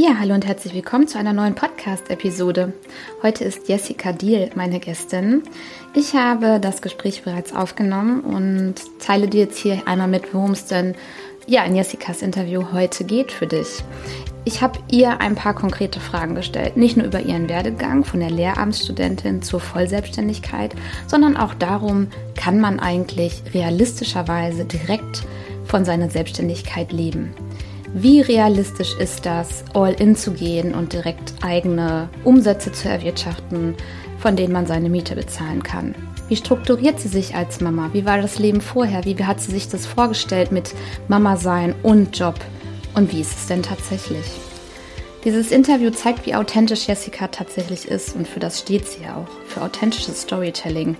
Ja, hallo und herzlich willkommen zu einer neuen Podcast-Episode. Heute ist Jessica Diel meine Gästin. Ich habe das Gespräch bereits aufgenommen und teile dir jetzt hier einmal mit, worum es denn ja, in Jessicas Interview heute geht für dich. Ich habe ihr ein paar konkrete Fragen gestellt, nicht nur über ihren Werdegang von der Lehramtsstudentin zur Vollselbstständigkeit, sondern auch darum, kann man eigentlich realistischerweise direkt von seiner Selbstständigkeit leben. Wie realistisch ist das, all in zu gehen und direkt eigene Umsätze zu erwirtschaften, von denen man seine Miete bezahlen kann? Wie strukturiert sie sich als Mama? Wie war das Leben vorher? Wie hat sie sich das vorgestellt mit Mama sein und Job? Und wie ist es denn tatsächlich? Dieses Interview zeigt, wie authentisch Jessica tatsächlich ist und für das steht sie ja auch, für authentisches Storytelling.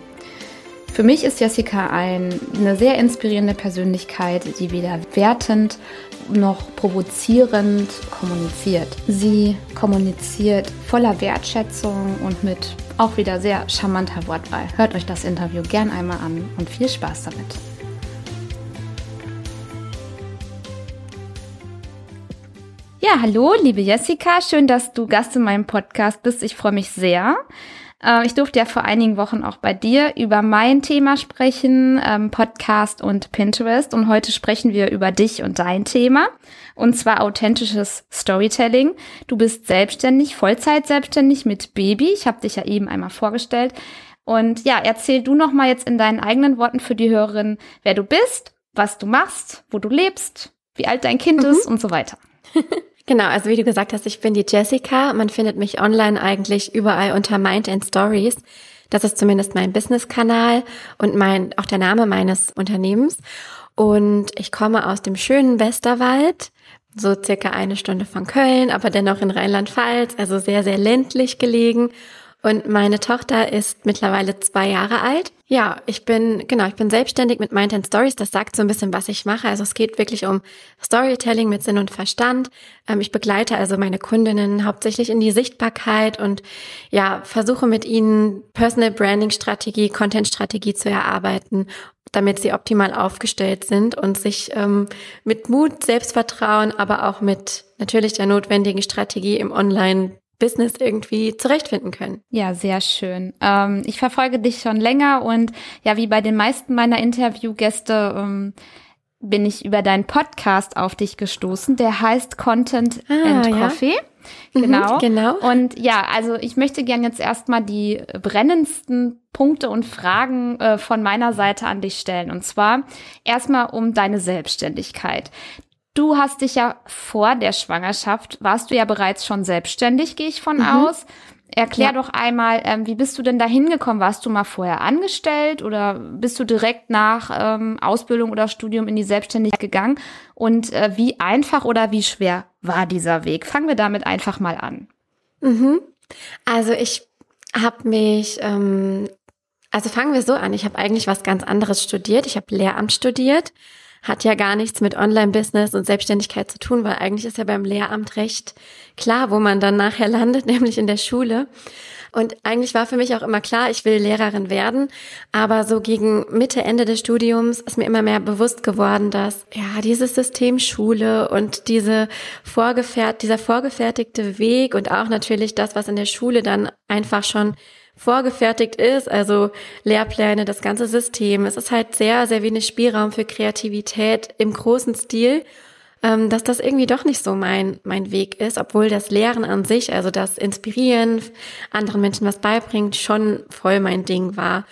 Für mich ist Jessica ein, eine sehr inspirierende Persönlichkeit, die weder wertend noch provozierend kommuniziert. Sie kommuniziert voller Wertschätzung und mit auch wieder sehr charmanter Wortwahl. Hört euch das Interview gern einmal an und viel Spaß damit. Ja, hallo, liebe Jessica. Schön, dass du Gast in meinem Podcast bist. Ich freue mich sehr. Äh, ich durfte ja vor einigen Wochen auch bei dir über mein Thema sprechen, ähm, Podcast und Pinterest. Und heute sprechen wir über dich und dein Thema. Und zwar authentisches Storytelling. Du bist selbstständig, Vollzeit selbstständig mit Baby. Ich habe dich ja eben einmal vorgestellt. Und ja, erzähl du noch mal jetzt in deinen eigenen Worten für die Hörerin, wer du bist, was du machst, wo du lebst, wie alt dein Kind mhm. ist und so weiter. Genau, also wie du gesagt hast, ich bin die Jessica. Man findet mich online eigentlich überall unter Mind and Stories. Das ist zumindest mein Business-Kanal und mein, auch der Name meines Unternehmens. Und ich komme aus dem schönen Westerwald, so circa eine Stunde von Köln, aber dennoch in Rheinland-Pfalz, also sehr, sehr ländlich gelegen und meine Tochter ist mittlerweile zwei Jahre alt. Ja, ich bin, genau, ich bin selbstständig mit Mind and Stories. Das sagt so ein bisschen, was ich mache. Also es geht wirklich um Storytelling mit Sinn und Verstand. Ähm, ich begleite also meine Kundinnen hauptsächlich in die Sichtbarkeit und ja, versuche mit ihnen Personal Branding Strategie, Content Strategie zu erarbeiten damit sie optimal aufgestellt sind und sich ähm, mit Mut, Selbstvertrauen, aber auch mit natürlich der notwendigen Strategie im Online Business irgendwie zurechtfinden können. Ja, sehr schön. Ähm, ich verfolge dich schon länger und ja, wie bei den meisten meiner Interviewgäste ähm, bin ich über deinen Podcast auf dich gestoßen. Der heißt Content ah, and ja? Coffee. Mhm, genau. Mhm, genau. Und ja, also ich möchte gern jetzt erstmal die brennendsten Punkte und Fragen äh, von meiner Seite an dich stellen. Und zwar erstmal um deine Selbstständigkeit. Du hast dich ja vor der Schwangerschaft, warst du ja bereits schon selbstständig, gehe ich von mhm. aus. Erklär ja. doch einmal, ähm, wie bist du denn da hingekommen? Warst du mal vorher angestellt oder bist du direkt nach ähm, Ausbildung oder Studium in die Selbstständigkeit gegangen? Und äh, wie einfach oder wie schwer war dieser Weg? Fangen wir damit einfach mal an. Mhm. Also ich habe mich, ähm, also fangen wir so an. Ich habe eigentlich was ganz anderes studiert. Ich habe Lehramt studiert hat ja gar nichts mit Online-Business und Selbstständigkeit zu tun, weil eigentlich ist ja beim Lehramt recht klar, wo man dann nachher landet, nämlich in der Schule. Und eigentlich war für mich auch immer klar, ich will Lehrerin werden. Aber so gegen Mitte, Ende des Studiums ist mir immer mehr bewusst geworden, dass ja dieses System Schule und diese vorgefährt, dieser vorgefertigte Weg und auch natürlich das, was in der Schule dann einfach schon vorgefertigt ist, also Lehrpläne, das ganze System. Es ist halt sehr, sehr wenig Spielraum für Kreativität im großen Stil, ähm, dass das irgendwie doch nicht so mein, mein Weg ist, obwohl das Lehren an sich, also das Inspirieren, anderen Menschen was beibringt, schon voll mein Ding war.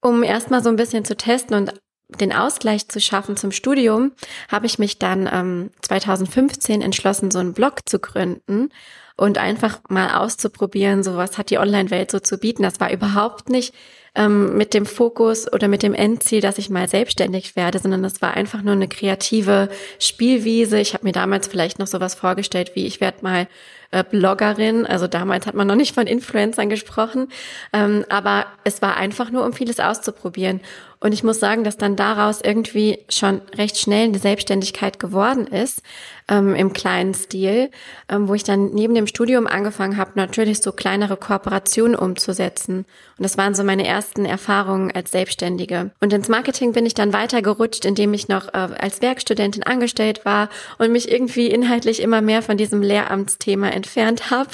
Um erstmal so ein bisschen zu testen und den Ausgleich zu schaffen zum Studium, habe ich mich dann ähm, 2015 entschlossen, so einen Blog zu gründen und einfach mal auszuprobieren, so was hat die Online-Welt so zu bieten. Das war überhaupt nicht ähm, mit dem Fokus oder mit dem Endziel, dass ich mal selbstständig werde, sondern das war einfach nur eine kreative Spielwiese. Ich habe mir damals vielleicht noch sowas vorgestellt, wie ich werde mal äh, Bloggerin. Also damals hat man noch nicht von Influencern gesprochen, ähm, aber es war einfach nur, um vieles auszuprobieren. Und ich muss sagen, dass dann daraus irgendwie schon recht schnell eine Selbstständigkeit geworden ist, ähm, im kleinen Stil, ähm, wo ich dann neben dem Studium angefangen habe, natürlich so kleinere Kooperationen umzusetzen. Und das waren so meine ersten Erfahrungen als Selbstständige. Und ins Marketing bin ich dann weiter gerutscht, indem ich noch äh, als Werkstudentin angestellt war und mich irgendwie inhaltlich immer mehr von diesem Lehramtsthema entfernt habe.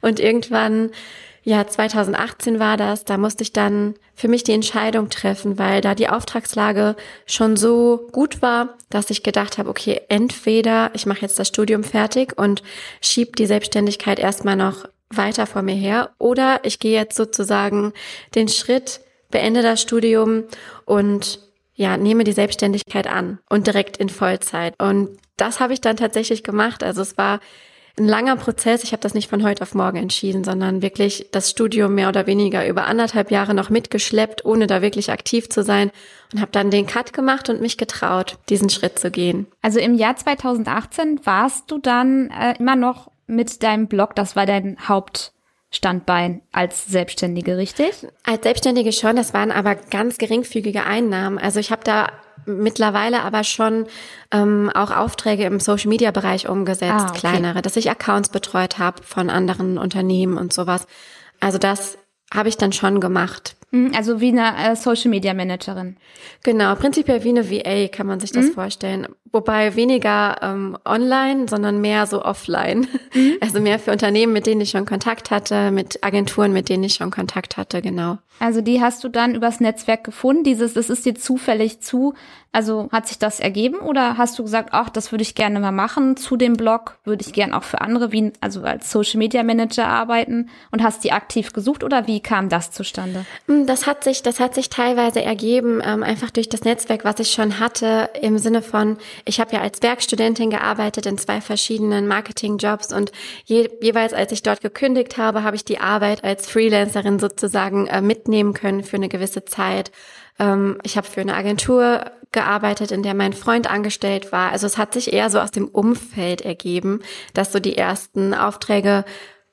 Und irgendwann ja, 2018 war das. Da musste ich dann für mich die Entscheidung treffen, weil da die Auftragslage schon so gut war, dass ich gedacht habe, okay, entweder ich mache jetzt das Studium fertig und schieb die Selbstständigkeit erstmal noch weiter vor mir her oder ich gehe jetzt sozusagen den Schritt, beende das Studium und ja, nehme die Selbstständigkeit an und direkt in Vollzeit. Und das habe ich dann tatsächlich gemacht. Also es war ein langer Prozess. Ich habe das nicht von heute auf morgen entschieden, sondern wirklich das Studium mehr oder weniger über anderthalb Jahre noch mitgeschleppt, ohne da wirklich aktiv zu sein und habe dann den Cut gemacht und mich getraut, diesen Schritt zu gehen. Also im Jahr 2018 warst du dann äh, immer noch mit deinem Blog, das war dein Hauptstandbein als Selbstständige, richtig? Als Selbstständige schon, das waren aber ganz geringfügige Einnahmen. Also ich habe da mittlerweile aber schon ähm, auch Aufträge im Social Media Bereich umgesetzt, ah, okay. kleinere, dass ich Accounts betreut habe von anderen Unternehmen und sowas. Also das habe ich dann schon gemacht. Mhm, also wie eine äh, Social Media Managerin. Genau, prinzipiell wie eine VA kann man sich das mhm. vorstellen. Wobei weniger ähm, online, sondern mehr so offline. Mhm. Also mehr für Unternehmen, mit denen ich schon Kontakt hatte, mit Agenturen, mit denen ich schon Kontakt hatte, genau. Also die hast du dann übers Netzwerk gefunden. Dieses, das ist dir zufällig zu. Also hat sich das ergeben oder hast du gesagt, ach, das würde ich gerne mal machen zu dem Blog, würde ich gerne auch für andere, wie also als Social Media Manager arbeiten und hast die aktiv gesucht oder wie kam das zustande? Hm, das hat sich, das hat sich teilweise ergeben, ähm, einfach durch das Netzwerk, was ich schon hatte, im Sinne von, ich habe ja als Werkstudentin gearbeitet in zwei verschiedenen Marketingjobs und je, jeweils, als ich dort gekündigt habe, habe ich die Arbeit als Freelancerin sozusagen äh, mitnehmen können für eine gewisse Zeit. Ähm, ich habe für eine Agentur gearbeitet, in der mein Freund angestellt war. Also es hat sich eher so aus dem Umfeld ergeben, dass so die ersten Aufträge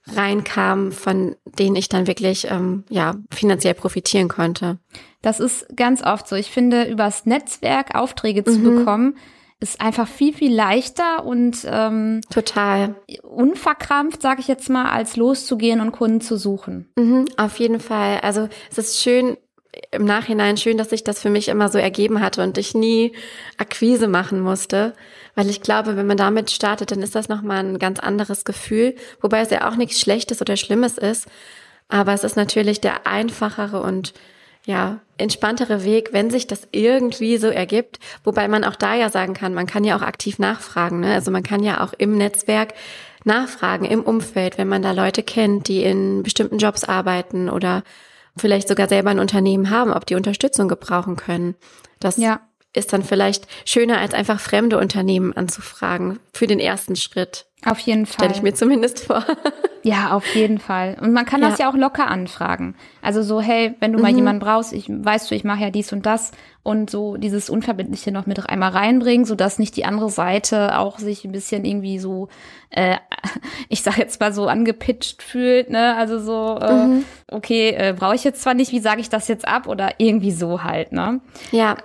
reinkamen, von denen ich dann wirklich ähm, ja finanziell profitieren konnte. Das ist ganz oft so. Ich finde, übers Netzwerk Aufträge zu mhm. bekommen, ist einfach viel, viel leichter und ähm, total unverkrampft, sage ich jetzt mal, als loszugehen und Kunden zu suchen. Mhm, auf jeden Fall. Also es ist schön, im Nachhinein schön, dass sich das für mich immer so ergeben hatte und ich nie Akquise machen musste, weil ich glaube, wenn man damit startet, dann ist das nochmal ein ganz anderes Gefühl, wobei es ja auch nichts Schlechtes oder Schlimmes ist, aber es ist natürlich der einfachere und ja, entspanntere Weg, wenn sich das irgendwie so ergibt, wobei man auch da ja sagen kann, man kann ja auch aktiv nachfragen, ne? also man kann ja auch im Netzwerk nachfragen, im Umfeld, wenn man da Leute kennt, die in bestimmten Jobs arbeiten oder vielleicht sogar selber ein Unternehmen haben, ob die Unterstützung gebrauchen können. Das ja. ist dann vielleicht schöner, als einfach fremde Unternehmen anzufragen für den ersten Schritt. Auf jeden Fall. Stelle ich mir zumindest vor. Ja, auf jeden Fall. Und man kann ja. das ja auch locker anfragen. Also so, hey, wenn du mal mhm. jemanden brauchst, ich weißt du, ich mache ja dies und das und so dieses Unverbindliche noch mit einmal reinbringen, sodass nicht die andere Seite auch sich ein bisschen irgendwie so, äh, ich sag jetzt mal so angepitcht fühlt, ne? Also so, äh, mhm. okay, äh, brauche ich jetzt zwar nicht, wie sage ich das jetzt ab oder irgendwie so halt, ne? Ja,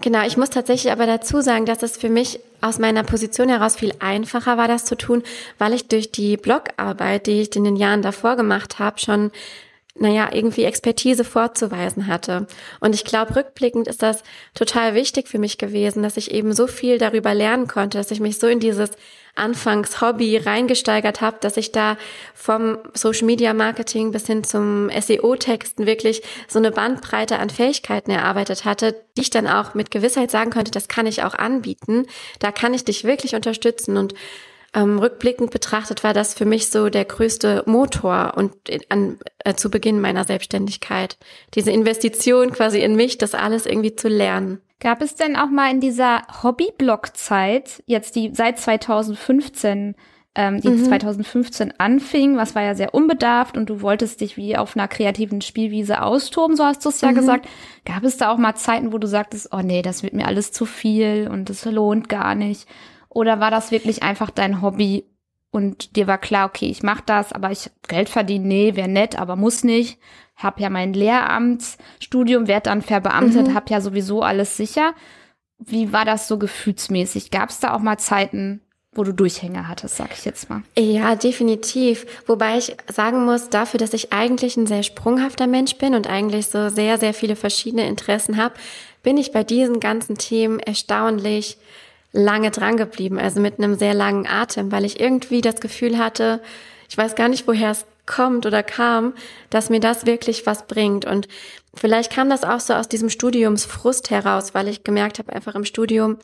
genau. Ich muss tatsächlich aber dazu sagen, dass es für mich aus meiner Position heraus viel einfacher war, das zu tun, weil ich durch die Blogarbeit, die ich in den Jahren davor gemacht habe, schon naja, irgendwie Expertise vorzuweisen hatte. Und ich glaube, rückblickend ist das total wichtig für mich gewesen, dass ich eben so viel darüber lernen konnte, dass ich mich so in dieses Anfangs-Hobby reingesteigert habe, dass ich da vom Social Media Marketing bis hin zum SEO-Texten wirklich so eine Bandbreite an Fähigkeiten erarbeitet hatte, die ich dann auch mit Gewissheit sagen konnte, das kann ich auch anbieten. Da kann ich dich wirklich unterstützen und ähm, rückblickend betrachtet war das für mich so der größte Motor und an, äh, zu Beginn meiner Selbstständigkeit. Diese Investition quasi in mich, das alles irgendwie zu lernen. Gab es denn auch mal in dieser Hobby-Blog-Zeit, jetzt die seit 2015, ähm, die mhm. 2015 anfing, was war ja sehr unbedarft und du wolltest dich wie auf einer kreativen Spielwiese austoben, so hast du es ja mhm. gesagt. Gab es da auch mal Zeiten, wo du sagtest, oh nee, das wird mir alles zu viel und das lohnt gar nicht? Oder war das wirklich einfach dein Hobby und dir war klar, okay, ich mache das, aber ich Geld verdienen, nee, wäre nett, aber muss nicht. Hab ja mein Lehramtsstudium, werd dann verbeamtet, mhm. hab ja sowieso alles sicher. Wie war das so gefühlsmäßig? Gab es da auch mal Zeiten, wo du Durchhänger hattest, sag ich jetzt mal. Ja, definitiv. Wobei ich sagen muss, dafür, dass ich eigentlich ein sehr sprunghafter Mensch bin und eigentlich so sehr, sehr viele verschiedene Interessen habe, bin ich bei diesen ganzen Themen erstaunlich lange dran geblieben, also mit einem sehr langen Atem, weil ich irgendwie das Gefühl hatte, ich weiß gar nicht, woher es kommt oder kam, dass mir das wirklich was bringt. Und vielleicht kam das auch so aus diesem Studiumsfrust heraus, weil ich gemerkt habe, einfach im Studium,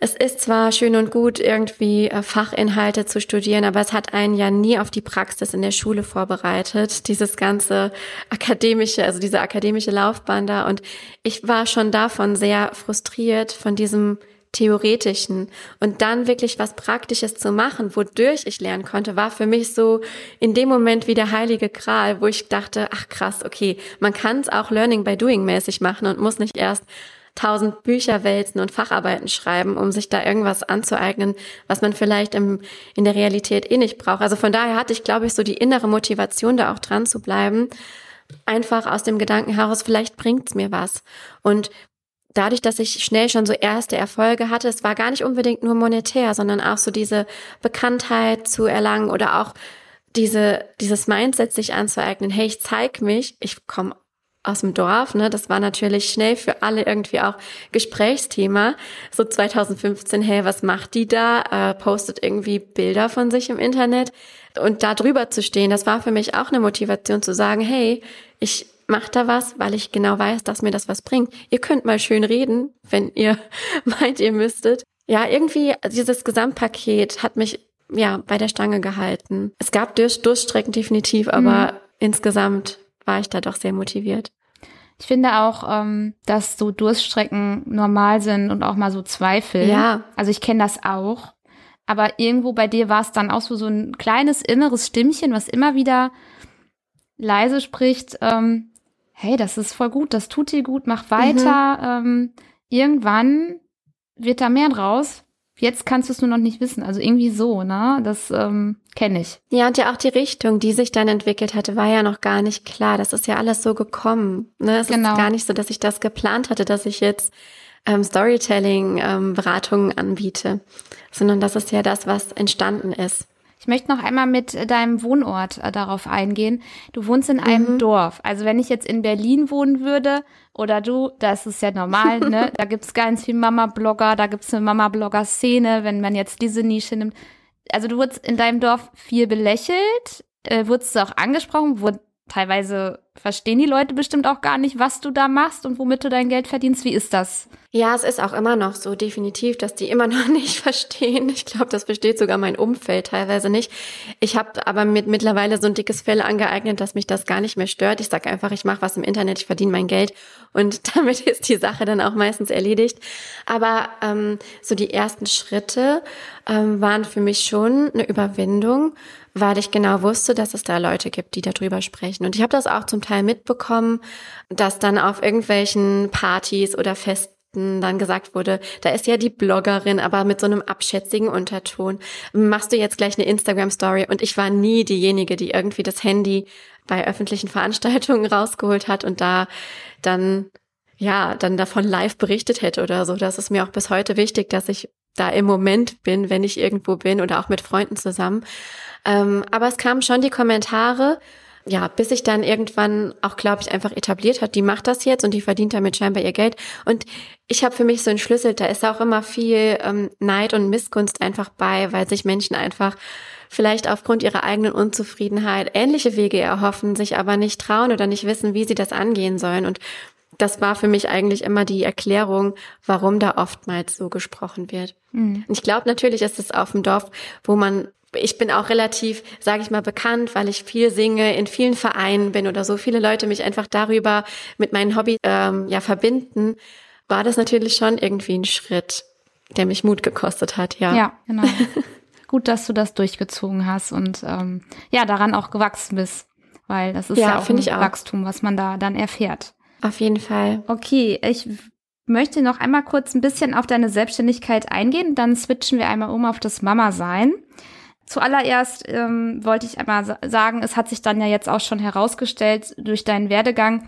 es ist zwar schön und gut, irgendwie äh, Fachinhalte zu studieren, aber es hat einen ja nie auf die Praxis in der Schule vorbereitet. Dieses ganze akademische, also diese akademische Laufbahn da. Und ich war schon davon sehr frustriert, von diesem Theoretischen und dann wirklich was Praktisches zu machen, wodurch ich lernen konnte, war für mich so in dem Moment wie der heilige Gral, wo ich dachte, ach krass, okay, man kann es auch Learning by Doing mäßig machen und muss nicht erst tausend Bücher wälzen und Facharbeiten schreiben, um sich da irgendwas anzueignen, was man vielleicht im, in der Realität eh nicht braucht. Also von daher hatte ich, glaube ich, so die innere Motivation, da auch dran zu bleiben. Einfach aus dem Gedanken heraus, vielleicht bringt's mir was. Und dadurch, dass ich schnell schon so erste Erfolge hatte, es war gar nicht unbedingt nur monetär, sondern auch so diese Bekanntheit zu erlangen oder auch diese, dieses Mindset sich anzueignen, hey, ich zeig mich, ich komme aus dem Dorf, ne, das war natürlich schnell für alle irgendwie auch Gesprächsthema. So 2015, hey, was macht die da? Äh, postet irgendwie Bilder von sich im Internet. Und da drüber zu stehen, das war für mich auch eine Motivation zu sagen, hey, ich macht da was, weil ich genau weiß, dass mir das was bringt. Ihr könnt mal schön reden, wenn ihr meint, ihr müsstet. Ja, irgendwie dieses Gesamtpaket hat mich ja bei der Stange gehalten. Es gab Durch Durchstrecken definitiv, aber mhm. insgesamt war ich da doch sehr motiviert. Ich finde auch, ähm, dass so Durststrecken normal sind und auch mal so Zweifel. Ja. Also ich kenne das auch. Aber irgendwo bei dir war es dann auch so, so ein kleines inneres Stimmchen, was immer wieder leise spricht, ähm, hey, das ist voll gut, das tut dir gut, mach weiter. Mhm. Ähm, irgendwann wird da mehr draus. Jetzt kannst du es nur noch nicht wissen. Also irgendwie so, ne? Das ähm, kenne ich. Ja, und ja auch die Richtung, die sich dann entwickelt hatte, war ja noch gar nicht klar. Das ist ja alles so gekommen. Ne? Es genau. ist gar nicht so, dass ich das geplant hatte, dass ich jetzt ähm, Storytelling-Beratungen ähm, anbiete, sondern das ist ja das, was entstanden ist. Ich möchte noch einmal mit deinem Wohnort äh, darauf eingehen. Du wohnst in einem mhm. Dorf. Also wenn ich jetzt in Berlin wohnen würde oder du, das ist ja normal, ne? Da gibt's ganz viel Mama-Blogger, da gibt's eine Mama-Blogger-Szene, wenn man jetzt diese Nische nimmt. Also du wurdest in deinem Dorf viel belächelt, äh, wurdest du auch angesprochen, wurde teilweise verstehen die Leute bestimmt auch gar nicht, was du da machst und womit du dein Geld verdienst. Wie ist das? Ja, es ist auch immer noch so, definitiv, dass die immer noch nicht verstehen. Ich glaube, das versteht sogar mein Umfeld teilweise nicht. Ich habe aber mit mittlerweile so ein dickes Fell angeeignet, dass mich das gar nicht mehr stört. Ich sage einfach, ich mache was im Internet, ich verdiene mein Geld und damit ist die Sache dann auch meistens erledigt. Aber ähm, so die ersten Schritte ähm, waren für mich schon eine Überwindung, weil ich genau wusste, dass es da Leute gibt, die darüber sprechen. Und ich habe das auch zum Teil mitbekommen, dass dann auf irgendwelchen Partys oder Festen dann gesagt wurde, da ist ja die Bloggerin, aber mit so einem abschätzigen Unterton. Machst du jetzt gleich eine Instagram-Story? Und ich war nie diejenige, die irgendwie das Handy bei öffentlichen Veranstaltungen rausgeholt hat und da dann, ja, dann davon live berichtet hätte oder so. Das ist mir auch bis heute wichtig, dass ich da im Moment bin, wenn ich irgendwo bin oder auch mit Freunden zusammen. Ähm, aber es kamen schon die Kommentare, ja, bis sich dann irgendwann auch, glaube ich, einfach etabliert hat, die macht das jetzt und die verdient damit scheinbar ihr Geld. Und ich habe für mich so entschlüsselt, da ist auch immer viel ähm, Neid und Missgunst einfach bei, weil sich Menschen einfach vielleicht aufgrund ihrer eigenen Unzufriedenheit ähnliche Wege erhoffen, sich aber nicht trauen oder nicht wissen, wie sie das angehen sollen. Und das war für mich eigentlich immer die Erklärung, warum da oftmals so gesprochen wird. Mhm. Ich glaube, natürlich ist es auf dem Dorf, wo man ich bin auch relativ, sage ich mal, bekannt, weil ich viel singe, in vielen Vereinen bin oder so viele Leute mich einfach darüber mit meinen Hobbys ähm, ja verbinden, war das natürlich schon irgendwie ein Schritt, der mich Mut gekostet hat, ja. Ja, genau. Gut, dass du das durchgezogen hast und ähm, ja, daran auch gewachsen bist, weil das ist ja, ja auch ein auch. Wachstum, was man da dann erfährt. Auf jeden Fall. Okay, ich möchte noch einmal kurz ein bisschen auf deine Selbstständigkeit eingehen, dann switchen wir einmal um auf das Mama-Sein. zuallererst ähm, wollte ich einmal sagen, es hat sich dann ja jetzt auch schon herausgestellt durch deinen Werdegang,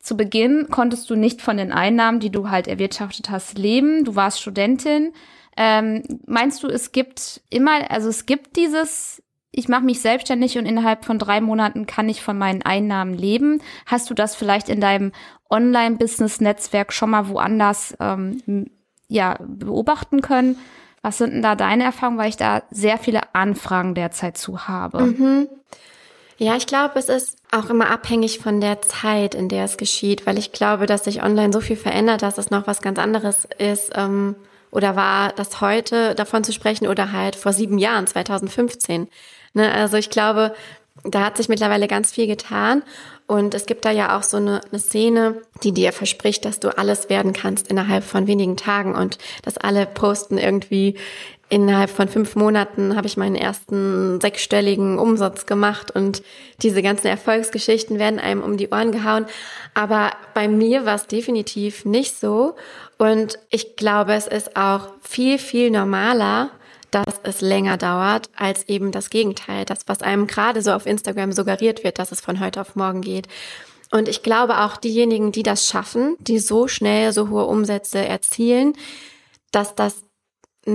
zu Beginn konntest du nicht von den Einnahmen, die du halt erwirtschaftet hast, leben. Du warst Studentin. Ähm, meinst du, es gibt immer, also es gibt dieses, ich mache mich selbstständig und innerhalb von drei Monaten kann ich von meinen Einnahmen leben? Hast du das vielleicht in deinem Online-Business-Netzwerk schon mal woanders ähm, ja, beobachten können? Was sind denn da deine Erfahrungen, weil ich da sehr viele Anfragen derzeit zu habe? Mhm. Ja, ich glaube, es ist auch immer abhängig von der Zeit, in der es geschieht, weil ich glaube, dass sich online so viel verändert, dass es noch was ganz anderes ist ähm, oder war, das heute davon zu sprechen oder halt vor sieben Jahren, 2015. Ne? Also ich glaube, da hat sich mittlerweile ganz viel getan. Und es gibt da ja auch so eine, eine Szene, die dir verspricht, dass du alles werden kannst innerhalb von wenigen Tagen und dass alle posten irgendwie innerhalb von fünf Monaten habe ich meinen ersten sechsstelligen Umsatz gemacht und diese ganzen Erfolgsgeschichten werden einem um die Ohren gehauen. Aber bei mir war es definitiv nicht so. Und ich glaube, es ist auch viel, viel normaler, dass es länger dauert als eben das Gegenteil. Das, was einem gerade so auf Instagram suggeriert wird, dass es von heute auf morgen geht. Und ich glaube auch diejenigen, die das schaffen, die so schnell so hohe Umsätze erzielen, dass das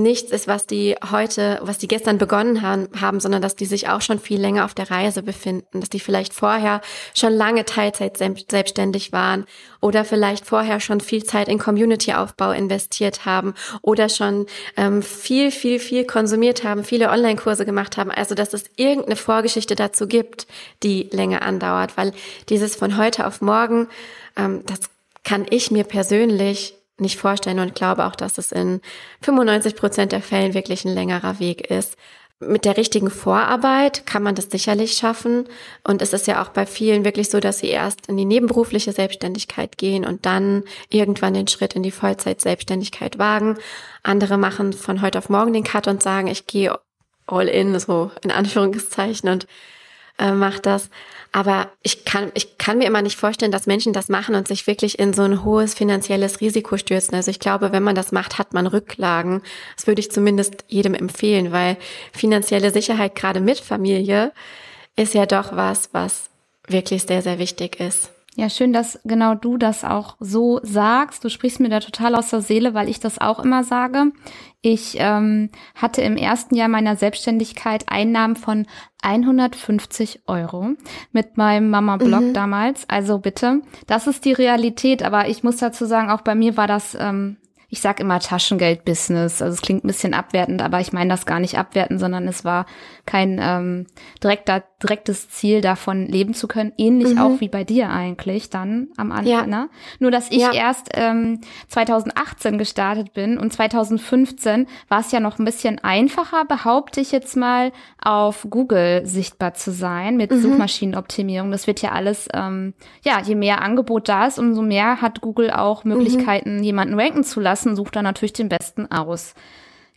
nichts ist, was die heute, was die gestern begonnen haben, sondern dass die sich auch schon viel länger auf der Reise befinden, dass die vielleicht vorher schon lange Teilzeit selbstständig waren oder vielleicht vorher schon viel Zeit in Community-Aufbau investiert haben oder schon ähm, viel, viel, viel konsumiert haben, viele Online-Kurse gemacht haben. Also dass es irgendeine Vorgeschichte dazu gibt, die länger andauert, weil dieses von heute auf morgen, ähm, das kann ich mir persönlich nicht vorstellen und glaube auch, dass es in 95 Prozent der Fällen wirklich ein längerer Weg ist. Mit der richtigen Vorarbeit kann man das sicherlich schaffen. Und es ist ja auch bei vielen wirklich so, dass sie erst in die nebenberufliche Selbstständigkeit gehen und dann irgendwann den Schritt in die Vollzeit-Selbstständigkeit wagen. Andere machen von heute auf morgen den Cut und sagen, ich gehe all in, so in Anführungszeichen und äh, macht das. Aber ich kann, ich kann mir immer nicht vorstellen, dass Menschen das machen und sich wirklich in so ein hohes finanzielles Risiko stürzen. Also ich glaube, wenn man das macht, hat man Rücklagen. Das würde ich zumindest jedem empfehlen, weil finanzielle Sicherheit gerade mit Familie ist ja doch was, was wirklich sehr, sehr wichtig ist. Ja, schön, dass genau du das auch so sagst. Du sprichst mir da total aus der Seele, weil ich das auch immer sage. Ich ähm, hatte im ersten Jahr meiner Selbstständigkeit Einnahmen von 150 Euro mit meinem Mama-Blog mhm. damals. Also bitte, das ist die Realität. Aber ich muss dazu sagen, auch bei mir war das ähm, ich sag immer Taschengeld-Business. Also es klingt ein bisschen abwertend, aber ich meine das gar nicht abwertend, sondern es war kein ähm, direkter, direktes Ziel, davon leben zu können. Ähnlich mhm. auch wie bei dir eigentlich dann am Anfang. Ja. Ne? Nur dass ich ja. erst ähm, 2018 gestartet bin und 2015 war es ja noch ein bisschen einfacher, behaupte ich jetzt mal, auf Google sichtbar zu sein mit mhm. Suchmaschinenoptimierung. Das wird ja alles, ähm, ja, je mehr Angebot da ist, umso mehr hat Google auch mhm. Möglichkeiten, mhm. jemanden ranken zu lassen lassen, sucht er natürlich den besten aus.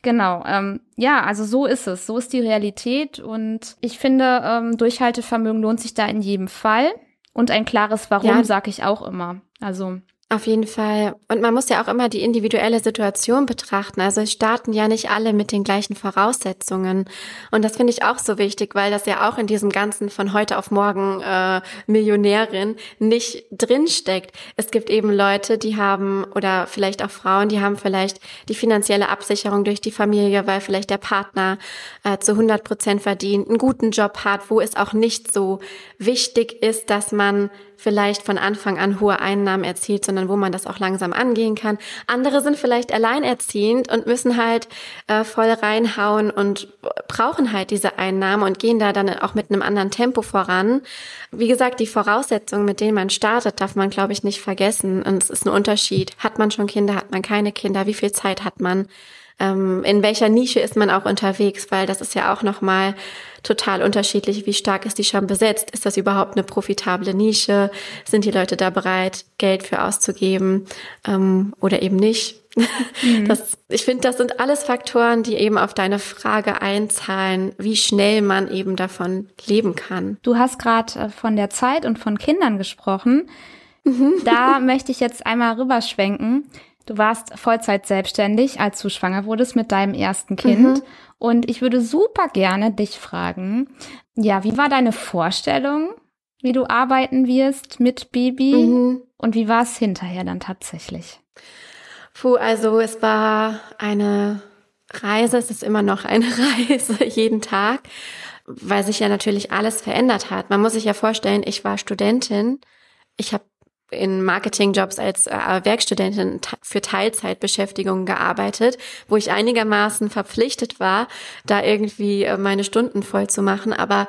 Genau, ähm, ja, also so ist es, so ist die Realität und ich finde, ähm, Durchhaltevermögen lohnt sich da in jedem Fall und ein klares Warum ja. sage ich auch immer. Also auf jeden Fall. Und man muss ja auch immer die individuelle Situation betrachten. Also starten ja nicht alle mit den gleichen Voraussetzungen. Und das finde ich auch so wichtig, weil das ja auch in diesem ganzen von heute auf morgen äh, Millionärin nicht drinsteckt. Es gibt eben Leute, die haben, oder vielleicht auch Frauen, die haben vielleicht die finanzielle Absicherung durch die Familie, weil vielleicht der Partner äh, zu 100 Prozent verdient, einen guten Job hat, wo es auch nicht so wichtig ist, dass man vielleicht von Anfang an hohe Einnahmen erzielt, sondern wo man das auch langsam angehen kann. Andere sind vielleicht alleinerziehend und müssen halt äh, voll reinhauen und brauchen halt diese Einnahmen und gehen da dann auch mit einem anderen Tempo voran. Wie gesagt, die Voraussetzungen, mit denen man startet, darf man, glaube ich, nicht vergessen. Und es ist ein Unterschied. Hat man schon Kinder, hat man keine Kinder? Wie viel Zeit hat man? Ähm, in welcher Nische ist man auch unterwegs? Weil das ist ja auch nochmal total unterschiedlich. Wie stark ist die schon besetzt? Ist das überhaupt eine profitable Nische? Sind die Leute da bereit, Geld für auszugeben ähm, oder eben nicht? Mhm. Das, ich finde, das sind alles Faktoren, die eben auf deine Frage einzahlen, wie schnell man eben davon leben kann. Du hast gerade äh, von der Zeit und von Kindern gesprochen. Mhm. Da möchte ich jetzt einmal rüberschwenken. Du warst Vollzeit selbstständig, als du schwanger wurdest mit deinem ersten Kind. Mhm. Und ich würde super gerne dich fragen, ja, wie war deine Vorstellung, wie du arbeiten wirst mit Baby? Mhm. Und wie war es hinterher dann tatsächlich? Puh, also es war eine Reise, es ist immer noch eine Reise jeden Tag, weil sich ja natürlich alles verändert hat. Man muss sich ja vorstellen, ich war Studentin, ich habe in Marketingjobs als äh, Werkstudentin für Teilzeitbeschäftigung gearbeitet, wo ich einigermaßen verpflichtet war, da irgendwie äh, meine Stunden voll zu machen. Aber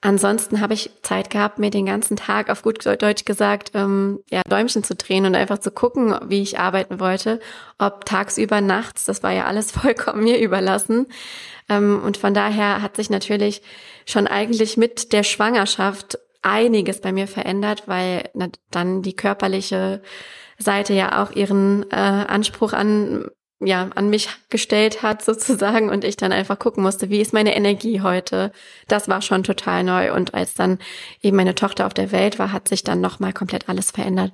ansonsten habe ich Zeit gehabt, mir den ganzen Tag auf gut Deutsch gesagt, ähm, ja, Däumchen zu drehen und einfach zu gucken, wie ich arbeiten wollte. Ob tagsüber, nachts, das war ja alles vollkommen mir überlassen. Ähm, und von daher hat sich natürlich schon eigentlich mit der Schwangerschaft einiges bei mir verändert, weil na, dann die körperliche Seite ja auch ihren äh, Anspruch an ja an mich gestellt hat sozusagen und ich dann einfach gucken musste, wie ist meine Energie heute. Das war schon total neu und als dann eben meine Tochter auf der Welt war, hat sich dann noch mal komplett alles verändert.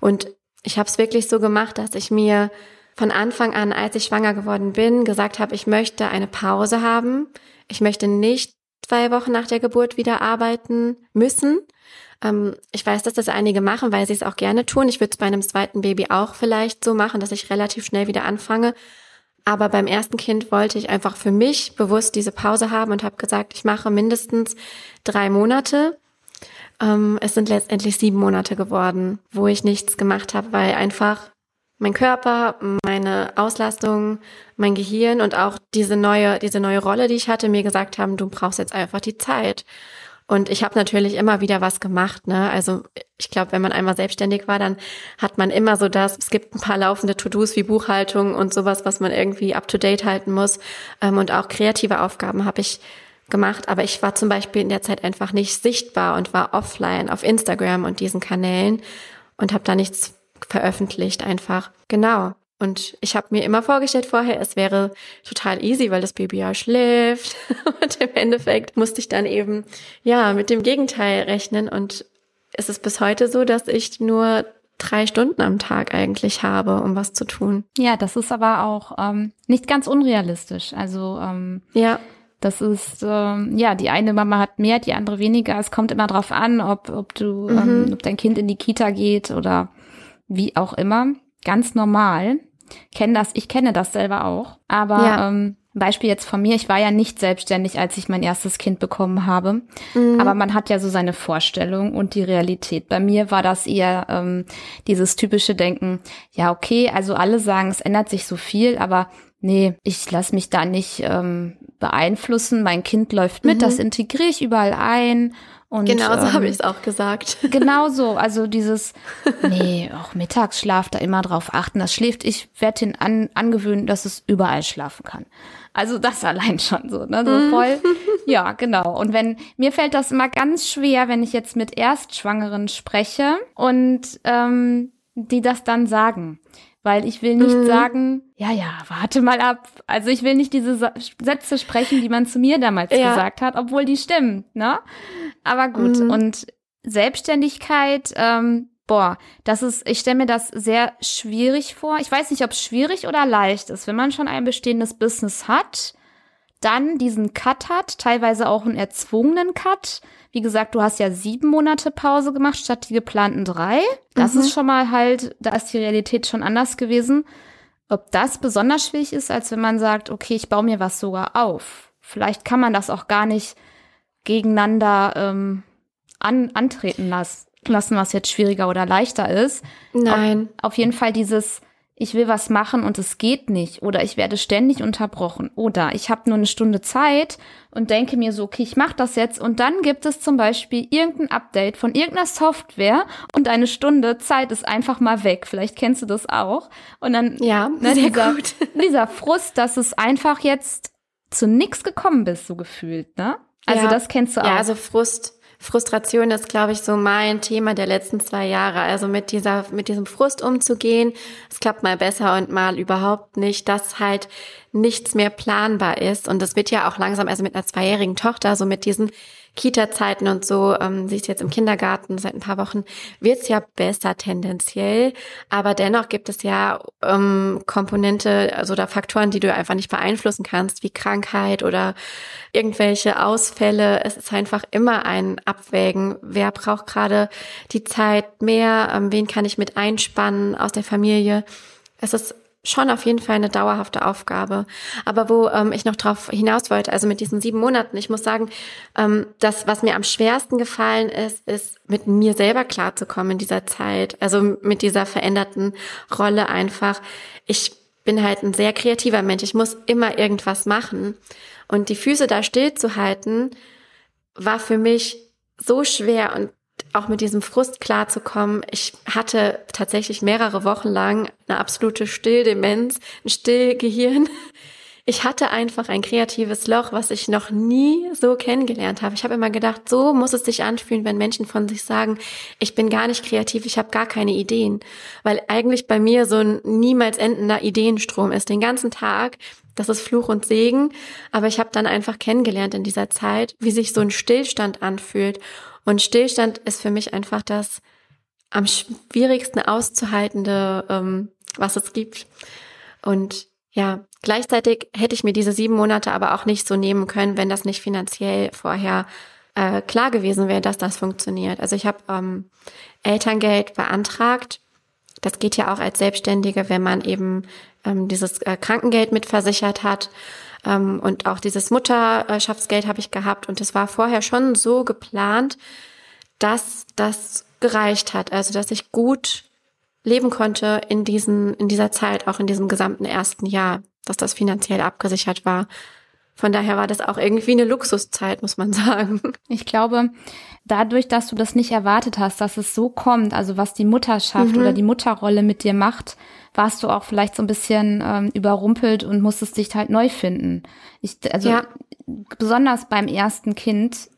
Und ich habe es wirklich so gemacht, dass ich mir von Anfang an, als ich schwanger geworden bin, gesagt habe, ich möchte eine Pause haben. Ich möchte nicht zwei Wochen nach der Geburt wieder arbeiten müssen. Ähm, ich weiß, dass das einige machen, weil sie es auch gerne tun. Ich würde es bei einem zweiten Baby auch vielleicht so machen, dass ich relativ schnell wieder anfange. Aber beim ersten Kind wollte ich einfach für mich bewusst diese Pause haben und habe gesagt, ich mache mindestens drei Monate. Ähm, es sind letztendlich sieben Monate geworden, wo ich nichts gemacht habe, weil einfach mein Körper, meine Auslastung, mein Gehirn und auch diese neue, diese neue Rolle, die ich hatte, mir gesagt haben, du brauchst jetzt einfach die Zeit. Und ich habe natürlich immer wieder was gemacht. Ne? Also ich glaube, wenn man einmal selbstständig war, dann hat man immer so das, es gibt ein paar laufende To-Dos wie Buchhaltung und sowas, was man irgendwie up-to-date halten muss. Ähm, und auch kreative Aufgaben habe ich gemacht. Aber ich war zum Beispiel in der Zeit einfach nicht sichtbar und war offline auf Instagram und diesen Kanälen und habe da nichts veröffentlicht einfach. Genau. Und ich habe mir immer vorgestellt vorher, es wäre total easy, weil das Baby ja schläft. Und im Endeffekt musste ich dann eben, ja, mit dem Gegenteil rechnen. Und es ist bis heute so, dass ich nur drei Stunden am Tag eigentlich habe, um was zu tun. Ja, das ist aber auch ähm, nicht ganz unrealistisch. Also ähm, ja. Das ist, ähm, ja, die eine Mama hat mehr, die andere weniger. Es kommt immer drauf an, ob, ob du, mhm. ähm, ob dein Kind in die Kita geht oder wie auch immer, ganz normal. Kenn das, ich kenne das selber auch. Aber ja. ähm, Beispiel jetzt von mir, ich war ja nicht selbstständig, als ich mein erstes Kind bekommen habe. Mhm. Aber man hat ja so seine Vorstellung und die Realität. Bei mir war das eher ähm, dieses typische Denken, ja, okay, also alle sagen, es ändert sich so viel, aber nee, ich lasse mich da nicht ähm, beeinflussen. Mein Kind läuft mit, mhm. das integriere ich überall ein und, genau so ähm, habe ich es auch gesagt. Genau so. Also dieses, nee, auch Mittagsschlaf da immer drauf achten. Das schläft, ich werde ihn an, angewöhnen, dass es überall schlafen kann. Also das allein schon so, ne? So mhm. voll. ja, genau. Und wenn, mir fällt das immer ganz schwer, wenn ich jetzt mit Erstschwangeren spreche und ähm, die das dann sagen weil ich will nicht mhm. sagen, ja, ja, warte mal ab. Also ich will nicht diese Sätze sprechen, die man zu mir damals ja. gesagt hat, obwohl die stimmen, ne? Aber gut. Mhm. Und Selbstständigkeit, ähm, boah, das ist, ich stelle mir das sehr schwierig vor. Ich weiß nicht, ob es schwierig oder leicht ist, wenn man schon ein bestehendes Business hat, dann diesen Cut hat, teilweise auch einen erzwungenen Cut. Wie gesagt, du hast ja sieben Monate Pause gemacht statt die geplanten drei. Das mhm. ist schon mal halt, da ist die Realität schon anders gewesen. Ob das besonders schwierig ist, als wenn man sagt, okay, ich baue mir was sogar auf. Vielleicht kann man das auch gar nicht gegeneinander ähm, an, antreten las lassen, was jetzt schwieriger oder leichter ist. Nein. Auf, auf jeden Fall dieses, ich will was machen und es geht nicht oder ich werde ständig unterbrochen oder ich habe nur eine Stunde Zeit und denke mir so, okay, ich mache das jetzt und dann gibt es zum Beispiel irgendein Update von irgendeiner Software und eine Stunde Zeit ist einfach mal weg. Vielleicht kennst du das auch. Und dann ja, ne, sehr dieser, gut. dieser Frust, dass es einfach jetzt zu nichts gekommen bist, so gefühlt, ne? Also ja. das kennst du auch. Ja, also Frust Frustration ist, glaube ich, so mein Thema der letzten zwei Jahre. Also mit dieser, mit diesem Frust umzugehen. Es klappt mal besser und mal überhaupt nicht, dass halt nichts mehr planbar ist. Und das wird ja auch langsam, also mit einer zweijährigen Tochter, so mit diesen Kita-Zeiten und so, ähm, sie ist jetzt im Kindergarten seit ein paar Wochen, wird's ja besser tendenziell. Aber dennoch gibt es ja ähm, Komponente, also da Faktoren, die du einfach nicht beeinflussen kannst, wie Krankheit oder irgendwelche Ausfälle. Es ist einfach immer ein Abwägen. Wer braucht gerade die Zeit mehr? Ähm, wen kann ich mit einspannen aus der Familie? Es ist schon auf jeden Fall eine dauerhafte Aufgabe. Aber wo ähm, ich noch drauf hinaus wollte, also mit diesen sieben Monaten, ich muss sagen, ähm, das, was mir am schwersten gefallen ist, ist mit mir selber klarzukommen in dieser Zeit. Also mit dieser veränderten Rolle einfach. Ich bin halt ein sehr kreativer Mensch. Ich muss immer irgendwas machen. Und die Füße da stillzuhalten, war für mich so schwer und auch mit diesem Frust klarzukommen. Ich hatte tatsächlich mehrere Wochen lang eine absolute Stilldemenz, ein Stillgehirn. Ich hatte einfach ein kreatives Loch, was ich noch nie so kennengelernt habe. Ich habe immer gedacht, so muss es sich anfühlen, wenn Menschen von sich sagen, ich bin gar nicht kreativ, ich habe gar keine Ideen. Weil eigentlich bei mir so ein niemals endender Ideenstrom ist. Den ganzen Tag das ist Fluch und Segen. Aber ich habe dann einfach kennengelernt in dieser Zeit, wie sich so ein Stillstand anfühlt. Und Stillstand ist für mich einfach das am schwierigsten auszuhaltende, ähm, was es gibt. Und ja, gleichzeitig hätte ich mir diese sieben Monate aber auch nicht so nehmen können, wenn das nicht finanziell vorher äh, klar gewesen wäre, dass das funktioniert. Also ich habe ähm, Elterngeld beantragt. Das geht ja auch als Selbstständige, wenn man eben ähm, dieses äh, Krankengeld mitversichert hat. Ähm, und auch dieses Mutterschaftsgeld habe ich gehabt. Und es war vorher schon so geplant, dass das gereicht hat. Also dass ich gut leben konnte in diesen, in dieser Zeit, auch in diesem gesamten ersten Jahr, dass das finanziell abgesichert war. Von daher war das auch irgendwie eine Luxuszeit, muss man sagen. Ich glaube, dadurch, dass du das nicht erwartet hast, dass es so kommt, also was die Mutterschaft mhm. oder die Mutterrolle mit dir macht, warst du auch vielleicht so ein bisschen ähm, überrumpelt und musstest dich halt neu finden. Ich, also ja. besonders beim ersten Kind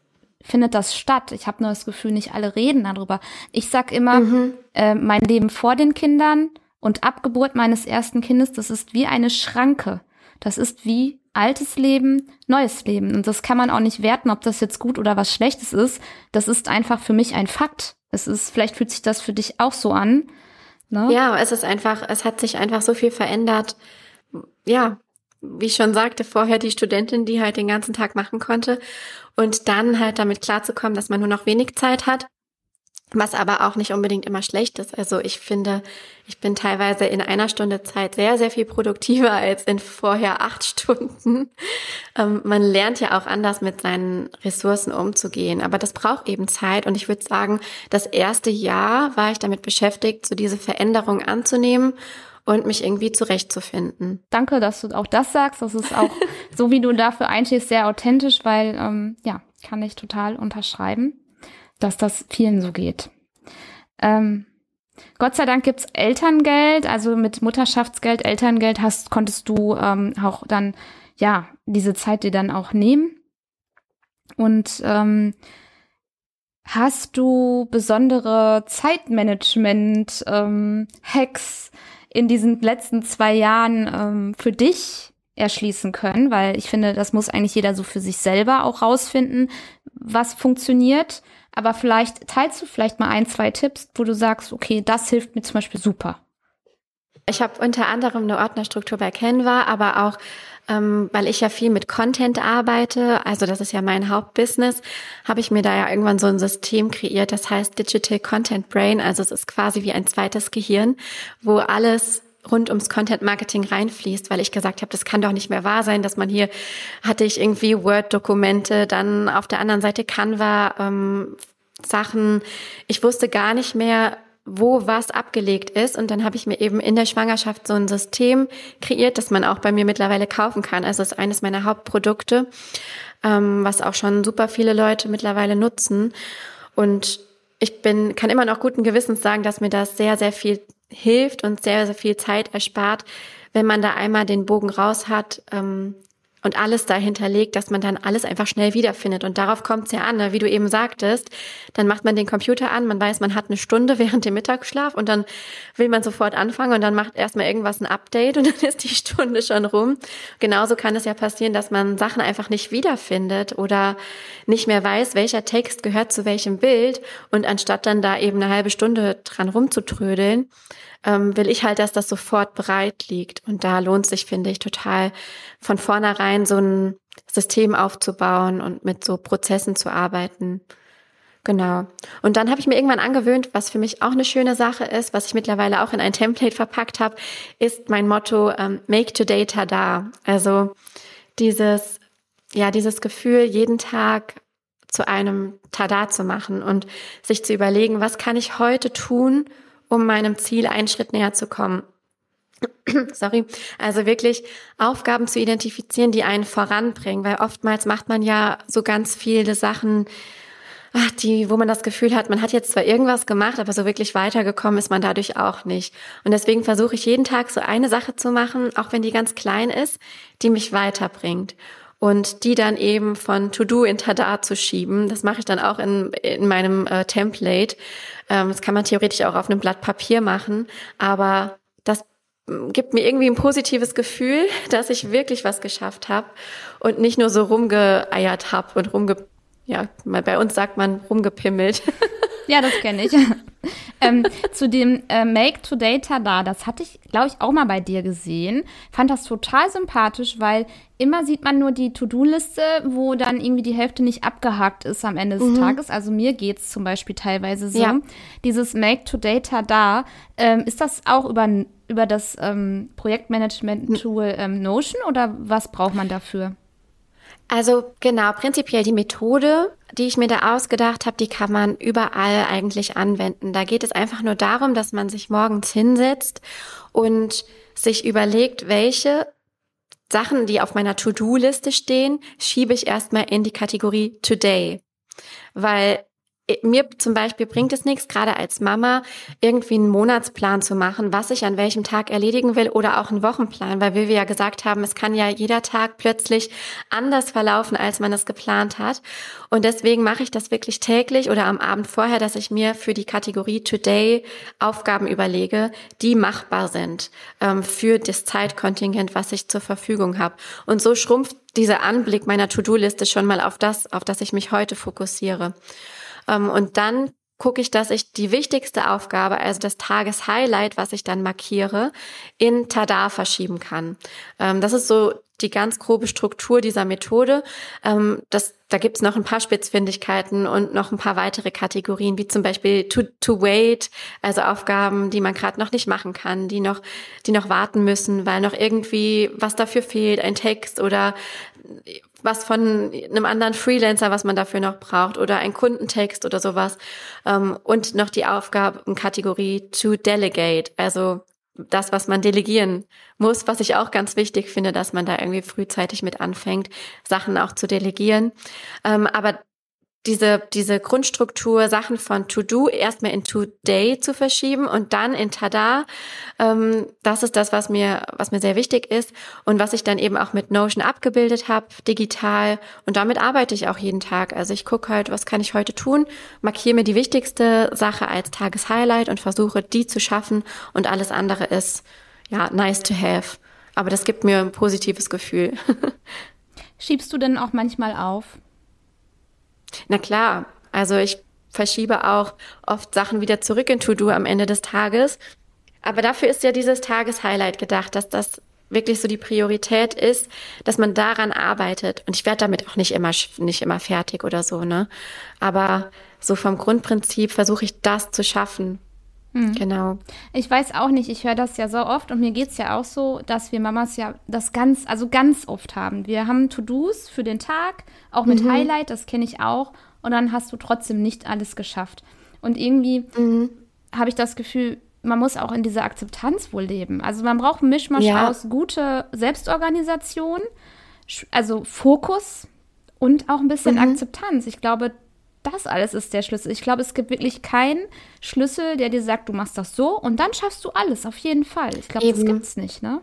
findet das statt. Ich habe nur das Gefühl, nicht alle reden darüber. Ich sag immer, mhm. äh, mein Leben vor den Kindern und Abgeburt meines ersten Kindes, das ist wie eine Schranke. Das ist wie altes Leben, neues Leben. Und das kann man auch nicht werten, ob das jetzt gut oder was Schlechtes ist. Das ist einfach für mich ein Fakt. Es ist, vielleicht fühlt sich das für dich auch so an. Ne? Ja, es ist einfach, es hat sich einfach so viel verändert. Ja, wie ich schon sagte, vorher die Studentin, die halt den ganzen Tag machen konnte und dann halt damit klarzukommen, dass man nur noch wenig Zeit hat was aber auch nicht unbedingt immer schlecht ist. Also ich finde, ich bin teilweise in einer Stunde Zeit sehr, sehr viel produktiver als in vorher acht Stunden. Ähm, man lernt ja auch anders mit seinen Ressourcen umzugehen, aber das braucht eben Zeit und ich würde sagen, das erste Jahr war ich damit beschäftigt, so diese Veränderung anzunehmen und mich irgendwie zurechtzufinden. Danke, dass du auch das sagst. Das ist auch, so wie du dafür einstehst, sehr authentisch, weil, ähm, ja, kann ich total unterschreiben dass das vielen so geht. Ähm, Gott sei Dank gibt's Elterngeld, also mit Mutterschaftsgeld, Elterngeld hast, konntest du ähm, auch dann, ja, diese Zeit dir dann auch nehmen. Und ähm, hast du besondere Zeitmanagement-Hacks ähm, in diesen letzten zwei Jahren ähm, für dich erschließen können? Weil ich finde, das muss eigentlich jeder so für sich selber auch rausfinden, was funktioniert. Aber vielleicht teilst du vielleicht mal ein, zwei Tipps, wo du sagst, okay, das hilft mir zum Beispiel super. Ich habe unter anderem eine Ordnerstruktur bei Canva, aber auch ähm, weil ich ja viel mit Content arbeite, also das ist ja mein Hauptbusiness, habe ich mir da ja irgendwann so ein System kreiert, das heißt Digital Content Brain. Also es ist quasi wie ein zweites Gehirn, wo alles rund ums Content Marketing reinfließt, weil ich gesagt habe, das kann doch nicht mehr wahr sein, dass man hier hatte ich irgendwie Word-Dokumente, dann auf der anderen Seite Canva ähm, Sachen. Ich wusste gar nicht mehr, wo was abgelegt ist. Und dann habe ich mir eben in der Schwangerschaft so ein System kreiert, das man auch bei mir mittlerweile kaufen kann. Also ist eines meiner Hauptprodukte, ähm, was auch schon super viele Leute mittlerweile nutzen. Und ich bin, kann immer noch guten Gewissens sagen, dass mir das sehr, sehr viel hilft und sehr, sehr viel Zeit erspart, wenn man da einmal den Bogen raus hat, ähm, und alles dahinter legt, dass man dann alles einfach schnell wiederfindet. Und darauf kommt es ja an, ne? wie du eben sagtest. Dann macht man den Computer an, man weiß, man hat eine Stunde während dem Mittagsschlaf und dann will man sofort anfangen und dann macht erstmal irgendwas ein Update und dann ist die Stunde schon rum. Genauso kann es ja passieren, dass man Sachen einfach nicht wiederfindet oder nicht mehr weiß, welcher Text gehört zu welchem Bild und anstatt dann da eben eine halbe Stunde dran rumzutrödeln, ähm, will ich halt, dass das sofort bereit liegt. Und da lohnt sich, finde ich, total von vornherein so ein System aufzubauen und mit so Prozessen zu arbeiten. Genau. Und dann habe ich mir irgendwann angewöhnt, was für mich auch eine schöne Sache ist, was ich mittlerweile auch in ein Template verpackt habe, ist mein Motto ähm, Make Today Tada. Also dieses, ja, dieses Gefühl, jeden Tag zu einem Tada zu machen und sich zu überlegen, was kann ich heute tun, um meinem Ziel einen Schritt näher zu kommen. Sorry. Also wirklich Aufgaben zu identifizieren, die einen voranbringen, weil oftmals macht man ja so ganz viele Sachen, ach, die, wo man das Gefühl hat, man hat jetzt zwar irgendwas gemacht, aber so wirklich weitergekommen ist man dadurch auch nicht. Und deswegen versuche ich jeden Tag so eine Sache zu machen, auch wenn die ganz klein ist, die mich weiterbringt und die dann eben von To-Do in Tada zu schieben. Das mache ich dann auch in, in meinem äh, Template. Ähm, das kann man theoretisch auch auf einem Blatt Papier machen, aber das mm, gibt mir irgendwie ein positives Gefühl, dass ich wirklich was geschafft habe und nicht nur so rumgeeiert habe und rumge ja, bei uns sagt man rumgepimmelt. Ja, das kenne ich. ähm, zu dem äh, Make to Data da, das hatte ich, glaube ich, auch mal bei dir gesehen. Fand das total sympathisch, weil immer sieht man nur die To-Do-Liste, wo dann irgendwie die Hälfte nicht abgehakt ist am Ende des mhm. Tages. Also mir geht es zum Beispiel teilweise so. Ja. Dieses Make to Data da, ähm, ist das auch über, über das ähm, Projektmanagement-Tool ähm, Notion oder was braucht man dafür? Also genau, prinzipiell die Methode, die ich mir da ausgedacht habe, die kann man überall eigentlich anwenden. Da geht es einfach nur darum, dass man sich morgens hinsetzt und sich überlegt, welche Sachen, die auf meiner To-Do-Liste stehen, schiebe ich erstmal in die Kategorie Today. Weil mir zum Beispiel bringt es nichts, gerade als Mama, irgendwie einen Monatsplan zu machen, was ich an welchem Tag erledigen will oder auch einen Wochenplan, weil wir ja gesagt haben, es kann ja jeder Tag plötzlich anders verlaufen, als man es geplant hat. Und deswegen mache ich das wirklich täglich oder am Abend vorher, dass ich mir für die Kategorie Today Aufgaben überlege, die machbar sind ähm, für das Zeitkontingent, was ich zur Verfügung habe. Und so schrumpft dieser Anblick meiner To-Do-Liste schon mal auf das, auf das ich mich heute fokussiere. Ähm, und dann gucke ich, dass ich die wichtigste Aufgabe, also das Tageshighlight, was ich dann markiere, in Tada verschieben kann. Ähm, das ist so die ganz grobe Struktur dieser Methode. Ähm, das, da gibt's noch ein paar Spitzfindigkeiten und noch ein paar weitere Kategorien, wie zum Beispiel to, to wait, also Aufgaben, die man gerade noch nicht machen kann, die noch, die noch warten müssen, weil noch irgendwie was dafür fehlt, ein Text oder was von einem anderen Freelancer, was man dafür noch braucht oder ein Kundentext oder sowas. Ähm, und noch die Aufgabenkategorie to delegate, also das, was man delegieren muss, was ich auch ganz wichtig finde, dass man da irgendwie frühzeitig mit anfängt, Sachen auch zu delegieren. Ähm, aber diese, diese Grundstruktur, Sachen von To-Do erstmal in To-Day zu verschieben und dann in Tada. Ähm, das ist das, was mir, was mir sehr wichtig ist und was ich dann eben auch mit Notion abgebildet habe, digital. Und damit arbeite ich auch jeden Tag. Also ich gucke halt, was kann ich heute tun, markiere mir die wichtigste Sache als Tageshighlight und versuche, die zu schaffen und alles andere ist, ja, nice to have. Aber das gibt mir ein positives Gefühl. Schiebst du denn auch manchmal auf? Na klar, also ich verschiebe auch oft Sachen wieder zurück in To-Do am Ende des Tages. Aber dafür ist ja dieses Tageshighlight gedacht, dass das wirklich so die Priorität ist, dass man daran arbeitet. Und ich werde damit auch nicht immer, nicht immer fertig oder so, ne? Aber so vom Grundprinzip versuche ich das zu schaffen. Mhm. Genau. Ich weiß auch nicht, ich höre das ja so oft und mir geht es ja auch so, dass wir Mamas ja das ganz, also ganz oft haben. Wir haben To-Dos für den Tag, auch mit mhm. Highlight, das kenne ich auch. Und dann hast du trotzdem nicht alles geschafft. Und irgendwie mhm. habe ich das Gefühl, man muss auch in dieser Akzeptanz wohl leben. Also man braucht einen Mischmasch ja. aus gute Selbstorganisation, also Fokus und auch ein bisschen mhm. Akzeptanz. Ich glaube, das alles ist der Schlüssel. Ich glaube, es gibt wirklich keinen Schlüssel, der dir sagt, du machst das so und dann schaffst du alles, auf jeden Fall. Ich glaube, das gibt es nicht, ne?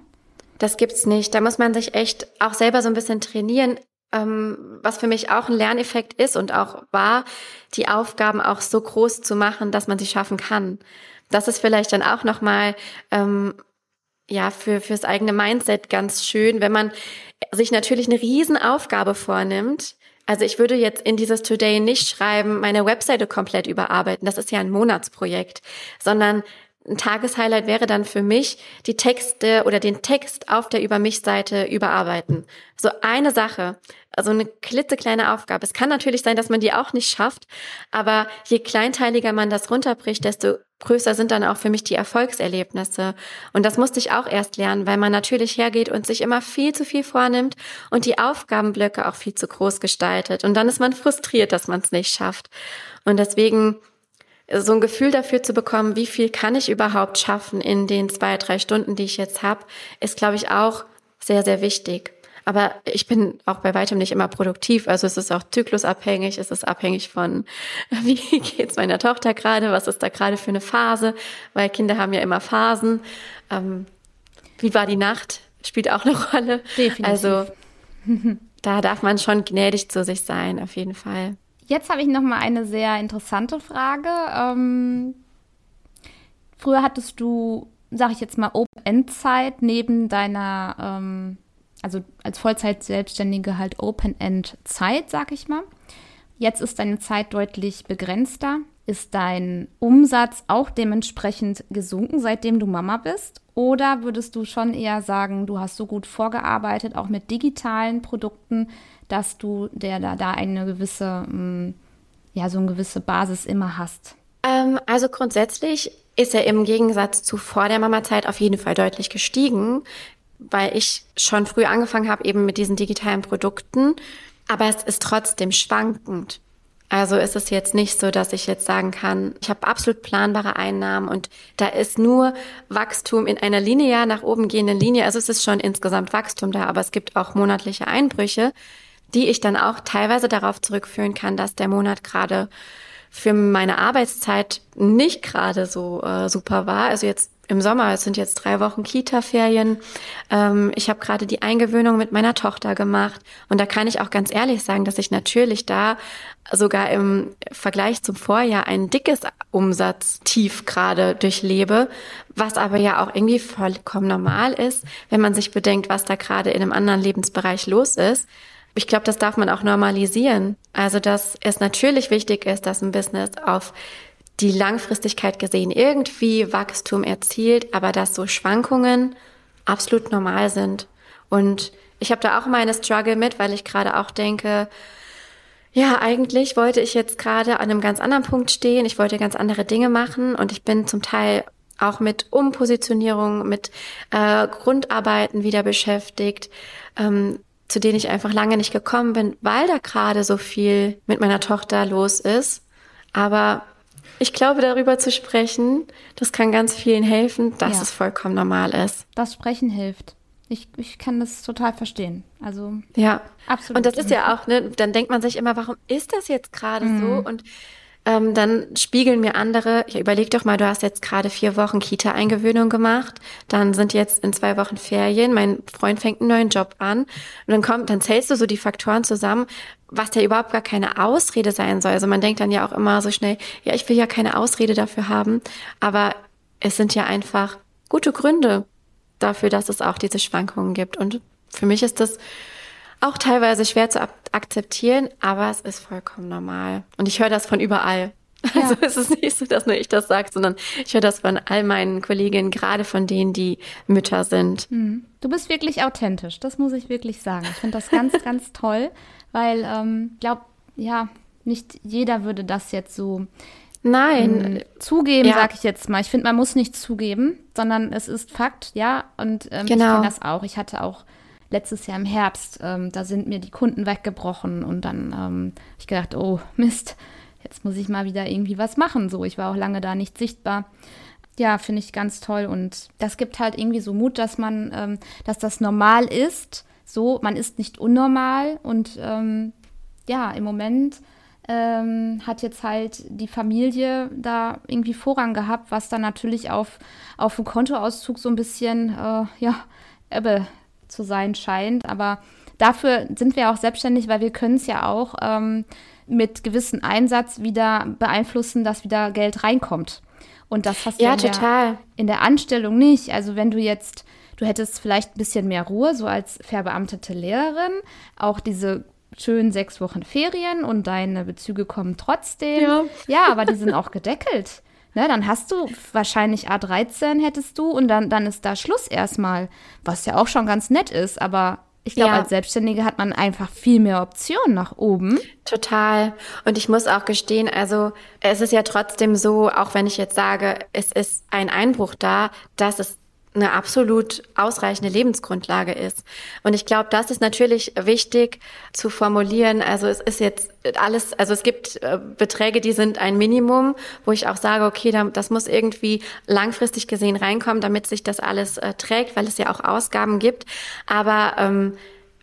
das gibt's nicht. Da muss man sich echt auch selber so ein bisschen trainieren. Ähm, was für mich auch ein Lerneffekt ist und auch war, die Aufgaben auch so groß zu machen, dass man sie schaffen kann. Das ist vielleicht dann auch nochmal ähm, ja, für, fürs eigene Mindset ganz schön, wenn man sich natürlich eine Riesenaufgabe vornimmt. Also ich würde jetzt in dieses Today nicht schreiben, meine Webseite komplett überarbeiten. Das ist ja ein Monatsprojekt, sondern ein Tageshighlight wäre dann für mich, die Texte oder den Text auf der Über mich Seite überarbeiten. So eine Sache, also eine klitzekleine Aufgabe. Es kann natürlich sein, dass man die auch nicht schafft, aber je kleinteiliger man das runterbricht, desto größer sind dann auch für mich die Erfolgserlebnisse. Und das musste ich auch erst lernen, weil man natürlich hergeht und sich immer viel zu viel vornimmt und die Aufgabenblöcke auch viel zu groß gestaltet. Und dann ist man frustriert, dass man es nicht schafft. Und deswegen so ein Gefühl dafür zu bekommen, wie viel kann ich überhaupt schaffen in den zwei, drei Stunden, die ich jetzt habe, ist, glaube ich, auch sehr, sehr wichtig. Aber ich bin auch bei weitem nicht immer produktiv. Also es ist auch zyklusabhängig, es ist abhängig von, wie geht's meiner Tochter gerade, was ist da gerade für eine Phase, weil Kinder haben ja immer Phasen. Ähm, wie war die Nacht? Spielt auch eine Rolle. Definitiv. Also da darf man schon gnädig zu sich sein, auf jeden Fall. Jetzt habe ich noch mal eine sehr interessante Frage. Ähm, früher hattest du, sage ich jetzt mal, Open-End-Zeit neben deiner, ähm, also als Vollzeit-Selbstständige halt Open-End-Zeit, sag ich mal. Jetzt ist deine Zeit deutlich begrenzter. Ist dein Umsatz auch dementsprechend gesunken, seitdem du Mama bist? Oder würdest du schon eher sagen, du hast so gut vorgearbeitet, auch mit digitalen Produkten, dass du der da, da eine gewisse, mm, ja, so eine gewisse Basis immer hast? Ähm, also grundsätzlich ist er im Gegensatz zu vor der Mama-Zeit auf jeden Fall deutlich gestiegen, weil ich schon früh angefangen habe eben mit diesen digitalen Produkten. Aber es ist trotzdem schwankend. Also ist es jetzt nicht so, dass ich jetzt sagen kann, ich habe absolut planbare Einnahmen und da ist nur Wachstum in einer linear nach oben gehenden Linie. Also es ist schon insgesamt Wachstum da, aber es gibt auch monatliche Einbrüche die ich dann auch teilweise darauf zurückführen kann, dass der Monat gerade für meine Arbeitszeit nicht gerade so äh, super war. Also jetzt im Sommer, es sind jetzt drei Wochen Kita-Ferien. Ähm, ich habe gerade die Eingewöhnung mit meiner Tochter gemacht. Und da kann ich auch ganz ehrlich sagen, dass ich natürlich da sogar im Vergleich zum Vorjahr ein dickes Umsatztief gerade durchlebe, was aber ja auch irgendwie vollkommen normal ist, wenn man sich bedenkt, was da gerade in einem anderen Lebensbereich los ist ich glaube, das darf man auch normalisieren. Also, dass es natürlich wichtig ist, dass ein Business auf die Langfristigkeit gesehen irgendwie Wachstum erzielt, aber dass so Schwankungen absolut normal sind. Und ich habe da auch meine Struggle mit, weil ich gerade auch denke, ja, eigentlich wollte ich jetzt gerade an einem ganz anderen Punkt stehen. Ich wollte ganz andere Dinge machen und ich bin zum Teil auch mit Umpositionierung, mit äh, Grundarbeiten wieder beschäftigt. Ähm, zu denen ich einfach lange nicht gekommen bin, weil da gerade so viel mit meiner Tochter los ist. Aber ich glaube, darüber zu sprechen, das kann ganz vielen helfen, dass ja. es vollkommen normal ist. Das Sprechen hilft. Ich, ich kann das total verstehen. Also ja, absolut. Und das ist ja auch, ne, dann denkt man sich immer, warum ist das jetzt gerade mhm. so? Und ähm, dann spiegeln mir andere, ja, überleg doch mal, du hast jetzt gerade vier Wochen Kita-Eingewöhnung gemacht, dann sind jetzt in zwei Wochen Ferien, mein Freund fängt einen neuen Job an und dann kommt, dann zählst du so die Faktoren zusammen, was ja überhaupt gar keine Ausrede sein soll. Also man denkt dann ja auch immer so schnell, ja, ich will ja keine Ausrede dafür haben, aber es sind ja einfach gute Gründe dafür, dass es auch diese Schwankungen gibt. Und für mich ist das auch teilweise schwer zu akzeptieren, aber es ist vollkommen normal. Und ich höre das von überall. Ja. Also es ist nicht so, dass nur ich das sage, sondern ich höre das von all meinen Kolleginnen, gerade von denen, die Mütter sind. Hm. Du bist wirklich authentisch, das muss ich wirklich sagen. Ich finde das ganz, ganz toll, weil ähm, glaube, ja, nicht jeder würde das jetzt so Nein. Hm, zugeben, ja. sag ich jetzt mal. Ich finde, man muss nicht zugeben, sondern es ist Fakt, ja. Und ähm, genau. ich kenne das auch. Ich hatte auch letztes Jahr im Herbst, ähm, da sind mir die Kunden weggebrochen und dann ähm, habe ich gedacht, oh Mist, jetzt muss ich mal wieder irgendwie was machen. So, ich war auch lange da nicht sichtbar. Ja, finde ich ganz toll und das gibt halt irgendwie so Mut, dass man, ähm, dass das normal ist. So, man ist nicht unnormal und ähm, ja, im Moment ähm, hat jetzt halt die Familie da irgendwie Vorrang gehabt, was dann natürlich auf, auf dem Kontoauszug so ein bisschen, äh, ja, Ebbe zu sein scheint. Aber dafür sind wir auch selbstständig, weil wir können es ja auch ähm, mit gewissem Einsatz wieder beeinflussen, dass wieder Geld reinkommt. Und das hast du ja, in, total. Der, in der Anstellung nicht. Also wenn du jetzt, du hättest vielleicht ein bisschen mehr Ruhe, so als verbeamtete Lehrerin, auch diese schönen sechs Wochen Ferien und deine Bezüge kommen trotzdem. Ja, ja aber die sind auch gedeckelt. Ne, dann hast du wahrscheinlich A13 hättest du und dann, dann ist da Schluss erstmal, was ja auch schon ganz nett ist, aber ich glaube, ja. als Selbstständige hat man einfach viel mehr Optionen nach oben. Total. Und ich muss auch gestehen, also es ist ja trotzdem so, auch wenn ich jetzt sage, es ist ein Einbruch da, dass es eine absolut ausreichende Lebensgrundlage ist. Und ich glaube, das ist natürlich wichtig zu formulieren. Also es ist jetzt alles, also es gibt äh, Beträge, die sind ein Minimum, wo ich auch sage, okay, das muss irgendwie langfristig gesehen reinkommen, damit sich das alles äh, trägt, weil es ja auch Ausgaben gibt. Aber ähm,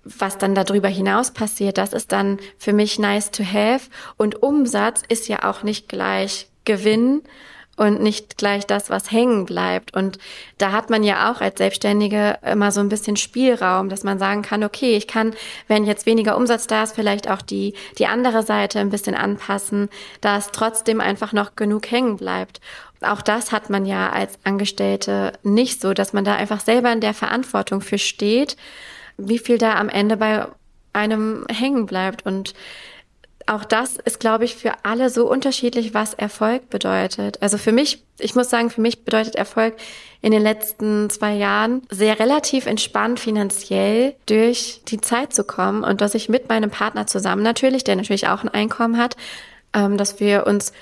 was dann darüber hinaus passiert, das ist dann für mich nice to have. Und Umsatz ist ja auch nicht gleich Gewinn, und nicht gleich das, was hängen bleibt. Und da hat man ja auch als Selbstständige immer so ein bisschen Spielraum, dass man sagen kann, okay, ich kann, wenn jetzt weniger Umsatz da ist, vielleicht auch die, die andere Seite ein bisschen anpassen, dass trotzdem einfach noch genug hängen bleibt. Auch das hat man ja als Angestellte nicht so, dass man da einfach selber in der Verantwortung für steht, wie viel da am Ende bei einem hängen bleibt. Und auch das ist, glaube ich, für alle so unterschiedlich, was Erfolg bedeutet. Also für mich, ich muss sagen, für mich bedeutet Erfolg in den letzten zwei Jahren sehr relativ entspannt finanziell durch die Zeit zu kommen und dass ich mit meinem Partner zusammen natürlich, der natürlich auch ein Einkommen hat, ähm, dass wir uns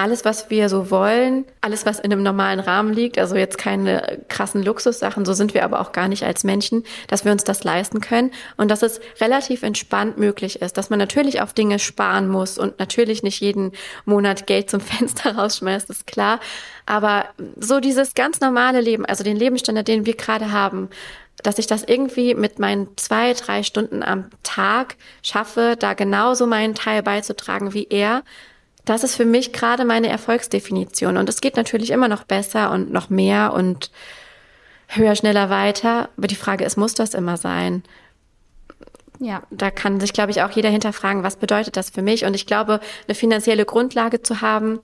alles, was wir so wollen, alles, was in einem normalen Rahmen liegt, also jetzt keine krassen Luxussachen, so sind wir aber auch gar nicht als Menschen, dass wir uns das leisten können und dass es relativ entspannt möglich ist, dass man natürlich auf Dinge sparen muss und natürlich nicht jeden Monat Geld zum Fenster rausschmeißt, ist klar. Aber so dieses ganz normale Leben, also den Lebensstandard, den wir gerade haben, dass ich das irgendwie mit meinen zwei, drei Stunden am Tag schaffe, da genauso meinen Teil beizutragen wie er, das ist für mich gerade meine Erfolgsdefinition. Und es geht natürlich immer noch besser und noch mehr und höher, schneller, weiter. Aber die Frage ist, muss das immer sein? Ja. Da kann sich, glaube ich, auch jeder hinterfragen, was bedeutet das für mich? Und ich glaube, eine finanzielle Grundlage zu haben,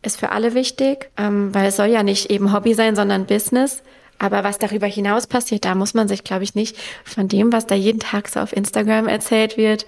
ist für alle wichtig, ähm, weil es soll ja nicht eben Hobby sein, sondern Business. Aber was darüber hinaus passiert, da muss man sich, glaube ich, nicht von dem, was da jeden Tag so auf Instagram erzählt wird,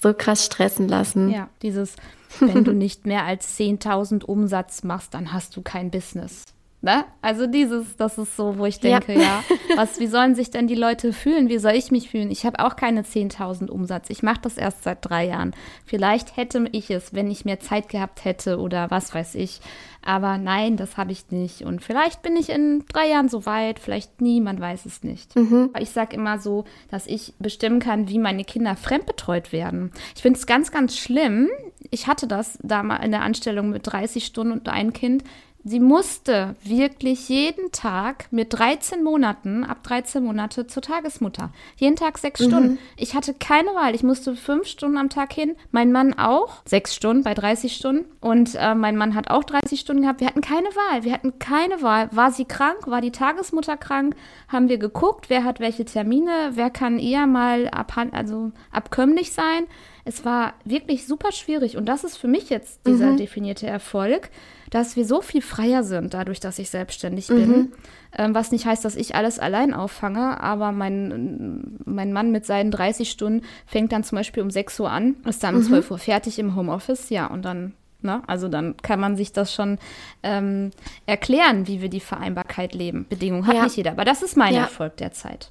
so krass stressen lassen. Ja, dieses wenn du nicht mehr als 10.000 Umsatz machst, dann hast du kein Business. Ne? Also dieses, das ist so, wo ich denke, ja. ja, was, wie sollen sich denn die Leute fühlen? Wie soll ich mich fühlen? Ich habe auch keine 10.000 Umsatz. Ich mache das erst seit drei Jahren. Vielleicht hätte ich es, wenn ich mehr Zeit gehabt hätte oder was weiß ich. Aber nein, das habe ich nicht. Und vielleicht bin ich in drei Jahren so weit, vielleicht nie, man weiß es nicht. Mhm. Ich sage immer so, dass ich bestimmen kann, wie meine Kinder fremdbetreut werden. Ich finde es ganz, ganz schlimm. Ich hatte das da mal in der Anstellung mit 30 Stunden und ein Kind Sie musste wirklich jeden Tag mit 13 Monaten, ab 13 Monate zur Tagesmutter. Jeden Tag sechs mhm. Stunden. Ich hatte keine Wahl. Ich musste fünf Stunden am Tag hin. Mein Mann auch. Sechs Stunden bei 30 Stunden. Und äh, mein Mann hat auch 30 Stunden gehabt. Wir hatten keine Wahl. Wir hatten keine Wahl. War sie krank? War die Tagesmutter krank? Haben wir geguckt, wer hat welche Termine? Wer kann eher mal ab, also abkömmlich sein? Es war wirklich super schwierig. Und das ist für mich jetzt dieser mhm. definierte Erfolg dass wir so viel freier sind, dadurch, dass ich selbstständig bin. Mhm. Ähm, was nicht heißt, dass ich alles allein auffange, aber mein, mein Mann mit seinen 30 Stunden fängt dann zum Beispiel um 6 Uhr an, ist dann um mhm. 12 Uhr fertig im Homeoffice, ja, und dann Ne? Also dann kann man sich das schon ähm, erklären, wie wir die Vereinbarkeit leben. Bedingungen hat ja. nicht jeder, aber das ist mein ja. Erfolg derzeit.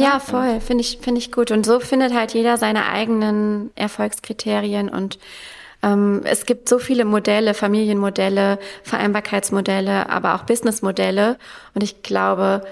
Ja, voll, finde ich, finde ich gut. Und so findet halt jeder seine eigenen Erfolgskriterien und ähm, es gibt so viele Modelle, Familienmodelle, Vereinbarkeitsmodelle, aber auch Businessmodelle. Und ich glaube,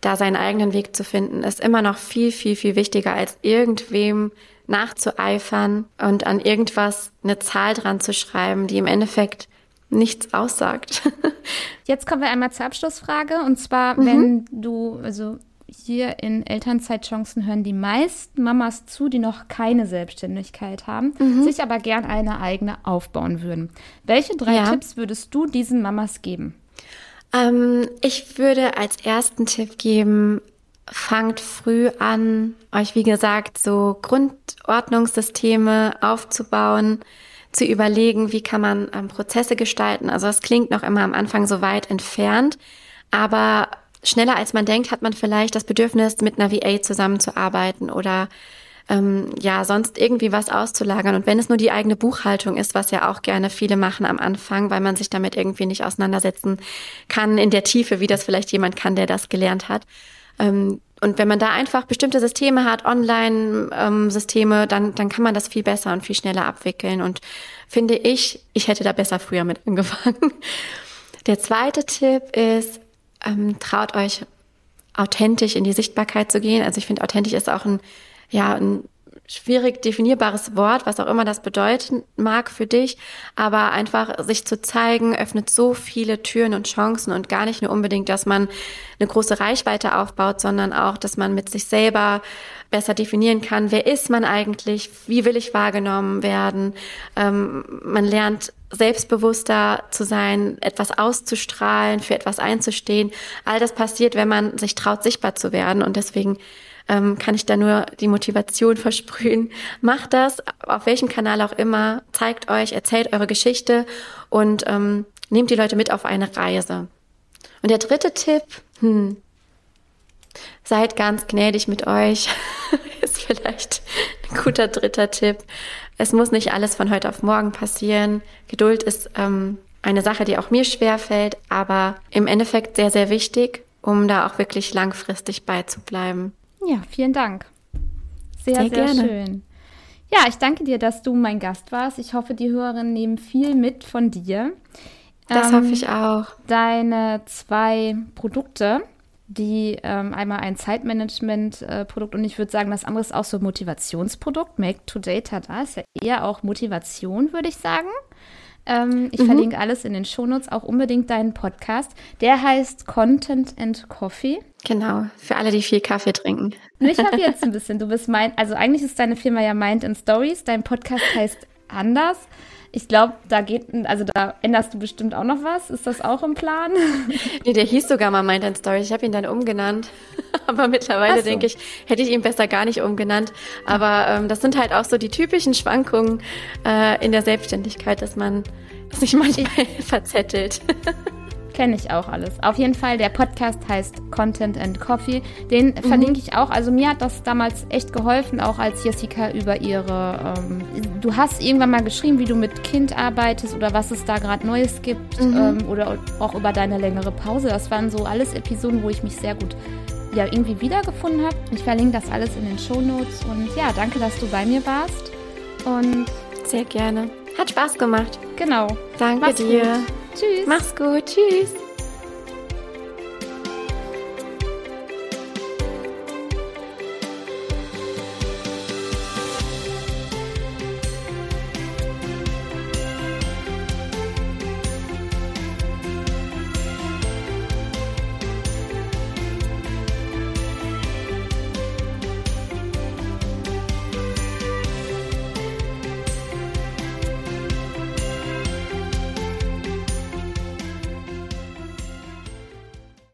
da seinen eigenen Weg zu finden, ist immer noch viel, viel, viel wichtiger, als irgendwem nachzueifern und an irgendwas eine Zahl dran zu schreiben, die im Endeffekt nichts aussagt. Jetzt kommen wir einmal zur Abschlussfrage. Und zwar, mhm. wenn du, also hier in Elternzeitchancen hören die meisten Mamas zu, die noch keine Selbstständigkeit haben, mhm. sich aber gern eine eigene aufbauen würden. Welche drei ja. Tipps würdest du diesen Mamas geben? Ähm, ich würde als ersten Tipp geben, fangt früh an, euch wie gesagt so Grundordnungssysteme aufzubauen, zu überlegen, wie kann man ähm, Prozesse gestalten. Also es klingt noch immer am Anfang so weit entfernt, aber schneller als man denkt, hat man vielleicht das Bedürfnis, mit einer VA zusammenzuarbeiten oder ähm, ja, sonst irgendwie was auszulagern. Und wenn es nur die eigene Buchhaltung ist, was ja auch gerne viele machen am Anfang, weil man sich damit irgendwie nicht auseinandersetzen kann in der Tiefe, wie das vielleicht jemand kann, der das gelernt hat. Ähm, und wenn man da einfach bestimmte Systeme hat, Online-Systeme, ähm, dann, dann kann man das viel besser und viel schneller abwickeln. Und finde ich, ich hätte da besser früher mit angefangen. Der zweite Tipp ist, ähm, traut euch authentisch in die Sichtbarkeit zu gehen. Also ich finde, authentisch ist auch ein, ja, ein schwierig definierbares Wort, was auch immer das bedeuten mag für dich, aber einfach sich zu zeigen, öffnet so viele Türen und Chancen und gar nicht nur unbedingt, dass man eine große Reichweite aufbaut, sondern auch, dass man mit sich selber besser definieren kann, wer ist man eigentlich, wie will ich wahrgenommen werden. Ähm, man lernt selbstbewusster zu sein, etwas auszustrahlen, für etwas einzustehen. All das passiert, wenn man sich traut, sichtbar zu werden. Und deswegen ähm, kann ich da nur die Motivation versprühen. Macht das, auf welchem Kanal auch immer, zeigt euch, erzählt eure Geschichte und ähm, nehmt die Leute mit auf eine Reise. Und der dritte Tipp, hm, seid ganz gnädig mit euch, ist vielleicht ein guter dritter Tipp. Es muss nicht alles von heute auf morgen passieren. Geduld ist ähm, eine Sache, die auch mir schwer fällt, aber im Endeffekt sehr, sehr wichtig, um da auch wirklich langfristig beizubleiben. Ja, vielen Dank. Sehr, sehr, sehr gerne. schön. Ja, ich danke dir, dass du mein Gast warst. Ich hoffe, die Hörerinnen nehmen viel mit von dir. Das ähm, hoffe ich auch. Deine zwei Produkte, die ähm, einmal ein Zeitmanagement-Produkt und ich würde sagen, das andere ist auch so ein Motivationsprodukt. Make to Data, da ist ja eher auch Motivation, würde ich sagen. Ähm, ich mhm. verlinke alles in den Shownotes, auch unbedingt deinen Podcast. Der heißt Content and Coffee. Genau, für alle, die viel Kaffee trinken. Ich habe jetzt ein bisschen, du bist mein, also eigentlich ist deine Firma ja Mind and Stories, dein Podcast heißt anders. Ich glaube, da geht, also da änderst du bestimmt auch noch was. Ist das auch im Plan? Nee, der hieß sogar mal Mind and Stories. Ich habe ihn dann umgenannt. Aber mittlerweile so. denke ich, hätte ich ihn besser gar nicht umgenannt. Aber ähm, das sind halt auch so die typischen Schwankungen äh, in der Selbstständigkeit, dass man sich manchmal verzettelt. Kenne ich auch alles. Auf jeden Fall, der Podcast heißt Content and Coffee. Den mhm. verlinke ich auch. Also mir hat das damals echt geholfen, auch als Jessica über ihre. Ähm, du hast irgendwann mal geschrieben, wie du mit Kind arbeitest oder was es da gerade Neues gibt mhm. ähm, oder auch über deine längere Pause. Das waren so alles Episoden, wo ich mich sehr gut ja, irgendwie wiedergefunden habe. Ich verlinke das alles in den Show Notes und ja, danke, dass du bei mir warst. Und sehr gerne. Hat Spaß gemacht. Genau. Danke Mach's dir. Gut. Tschüss. Mach's gut. Tschüss.